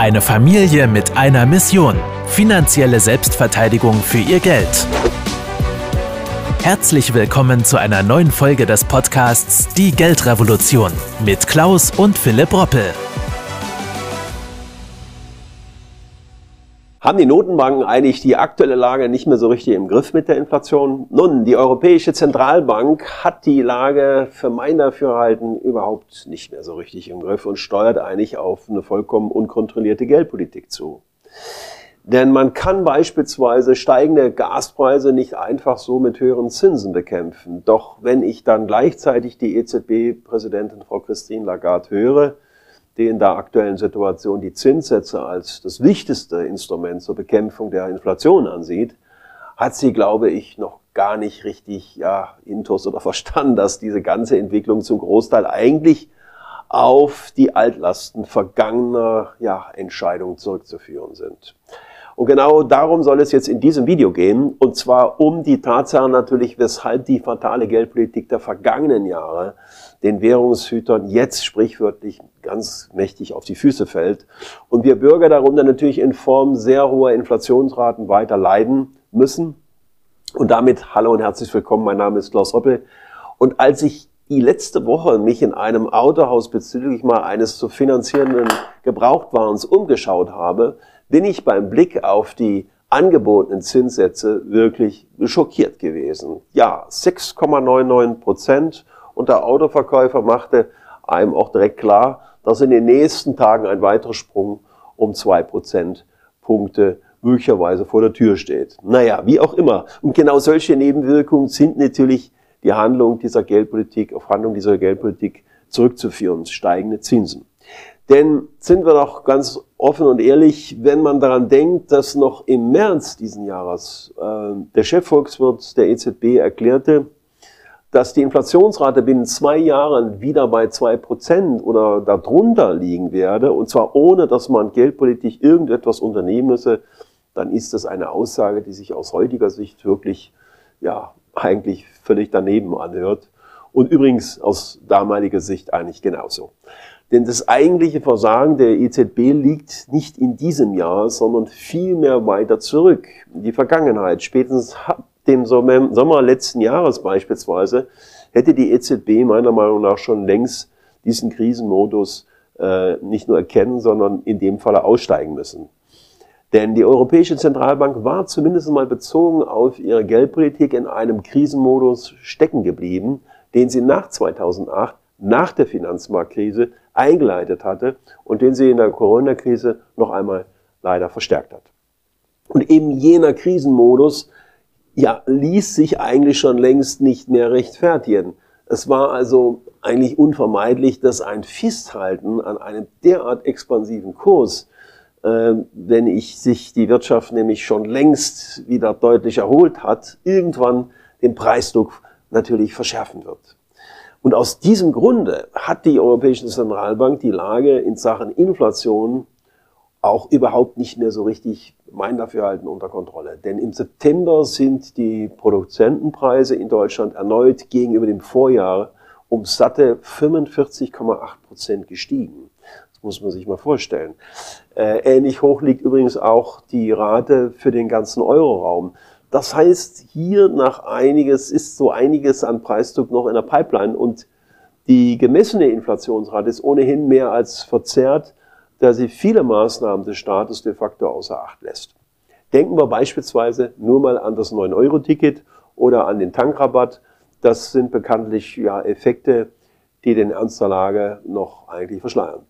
Eine Familie mit einer Mission. Finanzielle Selbstverteidigung für ihr Geld. Herzlich willkommen zu einer neuen Folge des Podcasts Die Geldrevolution mit Klaus und Philipp Roppel. Haben die Notenbanken eigentlich die aktuelle Lage nicht mehr so richtig im Griff mit der Inflation? Nun, die Europäische Zentralbank hat die Lage für mein Dafürhalten überhaupt nicht mehr so richtig im Griff und steuert eigentlich auf eine vollkommen unkontrollierte Geldpolitik zu. Denn man kann beispielsweise steigende Gaspreise nicht einfach so mit höheren Zinsen bekämpfen. Doch wenn ich dann gleichzeitig die EZB-Präsidentin Frau Christine Lagarde höre, die in der aktuellen Situation die Zinssätze als das wichtigste Instrument zur Bekämpfung der Inflation ansieht, hat sie, glaube ich, noch gar nicht richtig ja, intus oder verstanden, dass diese ganze Entwicklung zum Großteil eigentlich auf die Altlasten vergangener ja, Entscheidungen zurückzuführen sind. Und genau darum soll es jetzt in diesem Video gehen, und zwar um die Tatsache natürlich, weshalb die fatale Geldpolitik der vergangenen Jahre den Währungshütern jetzt sprichwörtlich ganz mächtig auf die Füße fällt und wir Bürger darunter natürlich in Form sehr hoher Inflationsraten weiter leiden müssen. Und damit hallo und herzlich willkommen, mein Name ist Klaus Hoppel. Und als ich die letzte Woche mich in einem Autohaus bezüglich mal eines zu finanzierenden Gebrauchtwarens umgeschaut habe, bin ich beim Blick auf die angebotenen Zinssätze wirklich schockiert gewesen. Ja, 6,99 Prozent und der Autoverkäufer machte einem auch direkt klar, dass in den nächsten Tagen ein weiterer Sprung um zwei Prozentpunkte möglicherweise vor der Tür steht. Naja, wie auch immer. Und genau solche Nebenwirkungen sind natürlich die Handlung dieser Geldpolitik, auf Handlung dieser Geldpolitik zurückzuführen, steigende Zinsen. Denn sind wir doch ganz offen und ehrlich, wenn man daran denkt, dass noch im März diesen Jahres äh, der Chefvolkswirt der EZB erklärte, dass die Inflationsrate binnen zwei Jahren wieder bei zwei Prozent oder darunter liegen werde, und zwar ohne, dass man geldpolitisch irgendetwas unternehmen müsse, dann ist das eine Aussage, die sich aus heutiger Sicht wirklich, ja, eigentlich völlig daneben anhört. Und übrigens aus damaliger Sicht eigentlich genauso. Denn das eigentliche Versagen der EZB liegt nicht in diesem Jahr, sondern vielmehr weiter zurück. Die Vergangenheit, spätestens dem Sommer letzten Jahres beispielsweise, hätte die EZB meiner Meinung nach schon längst diesen Krisenmodus äh, nicht nur erkennen, sondern in dem Falle aussteigen müssen. Denn die Europäische Zentralbank war zumindest mal bezogen auf ihre Geldpolitik in einem Krisenmodus stecken geblieben, den sie nach 2008, nach der Finanzmarktkrise, eingeleitet hatte und den sie in der Corona-Krise noch einmal leider verstärkt hat. Und eben jener Krisenmodus ja, ließ sich eigentlich schon längst nicht mehr rechtfertigen. Es war also eigentlich unvermeidlich, dass ein Festhalten an einem derart expansiven Kurs, äh, wenn ich sich die Wirtschaft nämlich schon längst wieder deutlich erholt hat, irgendwann den Preisdruck natürlich verschärfen wird. Und aus diesem Grunde hat die Europäische Zentralbank die Lage in Sachen Inflation auch überhaupt nicht mehr so richtig mein Dafürhalten unter Kontrolle. Denn im September sind die Produzentenpreise in Deutschland erneut gegenüber dem Vorjahr um satte 45,8 Prozent gestiegen. Das muss man sich mal vorstellen. Äh, ähnlich hoch liegt übrigens auch die Rate für den ganzen Euroraum. Das heißt, hier nach einiges ist so einiges an Preisdruck noch in der Pipeline und die gemessene Inflationsrate ist ohnehin mehr als verzerrt da sie viele Maßnahmen des Staates de facto außer Acht lässt. Denken wir beispielsweise nur mal an das 9-Euro-Ticket oder an den Tankrabatt. Das sind bekanntlich ja Effekte, die den Ernst der Lage noch eigentlich verschleiern.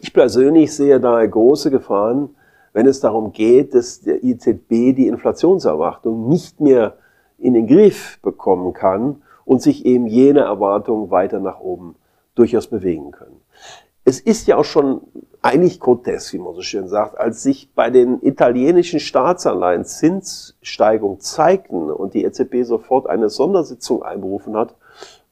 Ich persönlich sehe daher große Gefahren, wenn es darum geht, dass der EZB die Inflationserwartung nicht mehr in den Griff bekommen kann und sich eben jene Erwartungen weiter nach oben durchaus bewegen können. Es ist ja auch schon eigentlich grotesk, wie man so schön sagt, als sich bei den italienischen Staatsanleihen Zinssteigerungen zeigten und die EZB sofort eine Sondersitzung einberufen hat,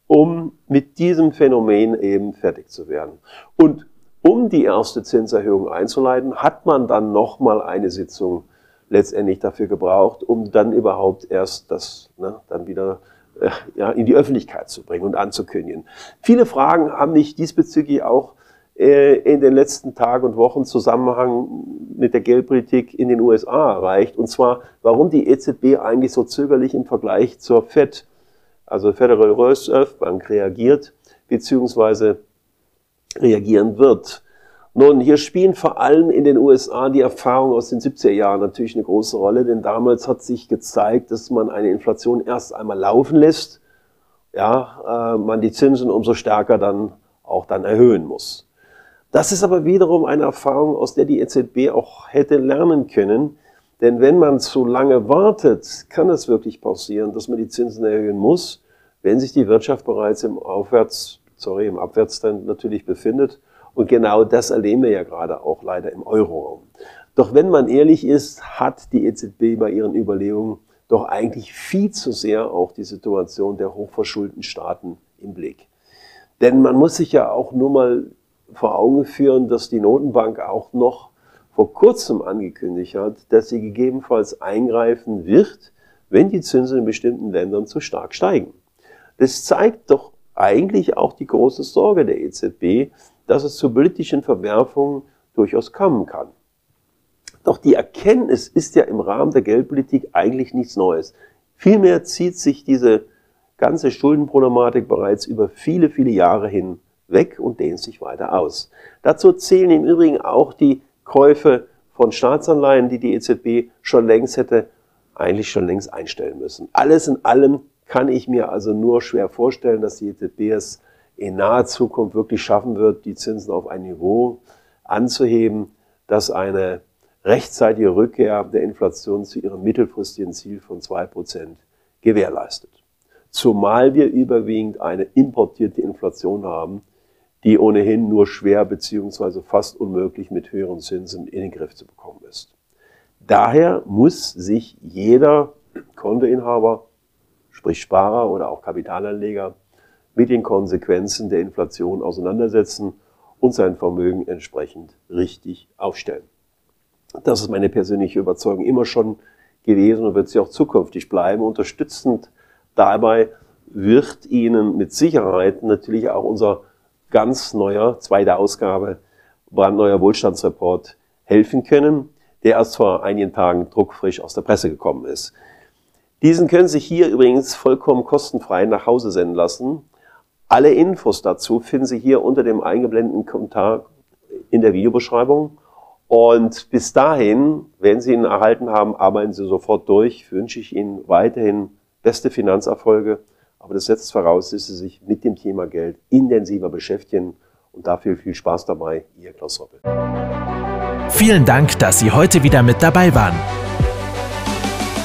um mit diesem Phänomen eben fertig zu werden. Und um die erste Zinserhöhung einzuleiten, hat man dann nochmal eine Sitzung letztendlich dafür gebraucht, um dann überhaupt erst das ne, dann wieder äh, ja, in die Öffentlichkeit zu bringen und anzukündigen. Viele Fragen haben mich diesbezüglich auch äh, in den letzten Tagen und Wochen Zusammenhang mit der Geldpolitik in den USA erreicht. Und zwar, warum die EZB eigentlich so zögerlich im Vergleich zur Fed, also Federal Reserve Bank, reagiert, beziehungsweise reagieren wird. Nun, hier spielen vor allem in den USA die Erfahrungen aus den 70er Jahren natürlich eine große Rolle, denn damals hat sich gezeigt, dass man eine Inflation erst einmal laufen lässt, ja, äh, man die Zinsen umso stärker dann auch dann erhöhen muss. Das ist aber wiederum eine Erfahrung, aus der die EZB auch hätte lernen können, denn wenn man zu lange wartet, kann es wirklich passieren, dass man die Zinsen erhöhen muss, wenn sich die Wirtschaft bereits im Aufwärts, sorry, im Abwärtstrend natürlich befindet und genau das erleben wir ja gerade auch leider im Euroraum. Doch wenn man ehrlich ist, hat die EZB bei ihren Überlegungen doch eigentlich viel zu sehr auch die Situation der hochverschuldeten Staaten im Blick. Denn man muss sich ja auch nur mal vor Augen führen, dass die Notenbank auch noch vor kurzem angekündigt hat, dass sie gegebenenfalls eingreifen wird, wenn die Zinsen in bestimmten Ländern zu stark steigen. Das zeigt doch eigentlich auch die große Sorge der EZB, dass es zu politischen Verwerfungen durchaus kommen kann. Doch die Erkenntnis ist ja im Rahmen der Geldpolitik eigentlich nichts Neues. Vielmehr zieht sich diese ganze Schuldenproblematik bereits über viele, viele Jahre hin weg und dehnt sich weiter aus. Dazu zählen im Übrigen auch die Käufe von Staatsanleihen, die die EZB schon längst hätte, eigentlich schon längst einstellen müssen. Alles in allem kann ich mir also nur schwer vorstellen, dass die EZB es in naher Zukunft wirklich schaffen wird, die Zinsen auf ein Niveau anzuheben, das eine rechtzeitige Rückkehr der Inflation zu ihrem mittelfristigen Ziel von zwei Prozent gewährleistet. Zumal wir überwiegend eine importierte Inflation haben, die ohnehin nur schwer beziehungsweise fast unmöglich mit höheren Zinsen in den Griff zu bekommen ist. Daher muss sich jeder Kontoinhaber, sprich Sparer oder auch Kapitalanleger, mit den Konsequenzen der Inflation auseinandersetzen und sein Vermögen entsprechend richtig aufstellen. Das ist meine persönliche Überzeugung immer schon gewesen und wird sie auch zukünftig bleiben. Unterstützend dabei wird Ihnen mit Sicherheit natürlich auch unser ganz neuer, zweite Ausgabe, brandneuer Wohlstandsreport helfen können, der erst vor einigen Tagen druckfrisch aus der Presse gekommen ist. Diesen können Sie hier übrigens vollkommen kostenfrei nach Hause senden lassen. Alle Infos dazu finden Sie hier unter dem eingeblendeten Kommentar in der Videobeschreibung. Und bis dahin, wenn Sie ihn erhalten haben, arbeiten Sie sofort durch. Wünsche ich Ihnen weiterhin beste Finanzerfolge. Aber das setzt voraus, dass Sie sich mit dem Thema Geld intensiver beschäftigen. Und dafür viel Spaß dabei, Ihr Klaus Roppel. Vielen Dank, dass Sie heute wieder mit dabei waren.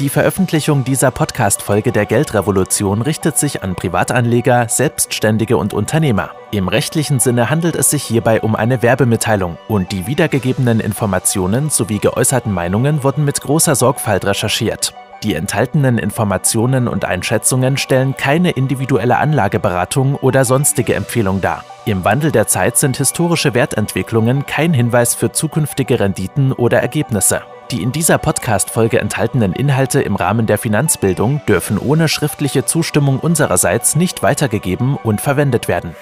Die Veröffentlichung dieser Podcast-Folge der Geldrevolution richtet sich an Privatanleger, Selbstständige und Unternehmer. Im rechtlichen Sinne handelt es sich hierbei um eine Werbemitteilung und die wiedergegebenen Informationen sowie geäußerten Meinungen wurden mit großer Sorgfalt recherchiert. Die enthaltenen Informationen und Einschätzungen stellen keine individuelle Anlageberatung oder sonstige Empfehlung dar. Im Wandel der Zeit sind historische Wertentwicklungen kein Hinweis für zukünftige Renditen oder Ergebnisse. Die in dieser Podcast-Folge enthaltenen Inhalte im Rahmen der Finanzbildung dürfen ohne schriftliche Zustimmung unsererseits nicht weitergegeben und verwendet werden.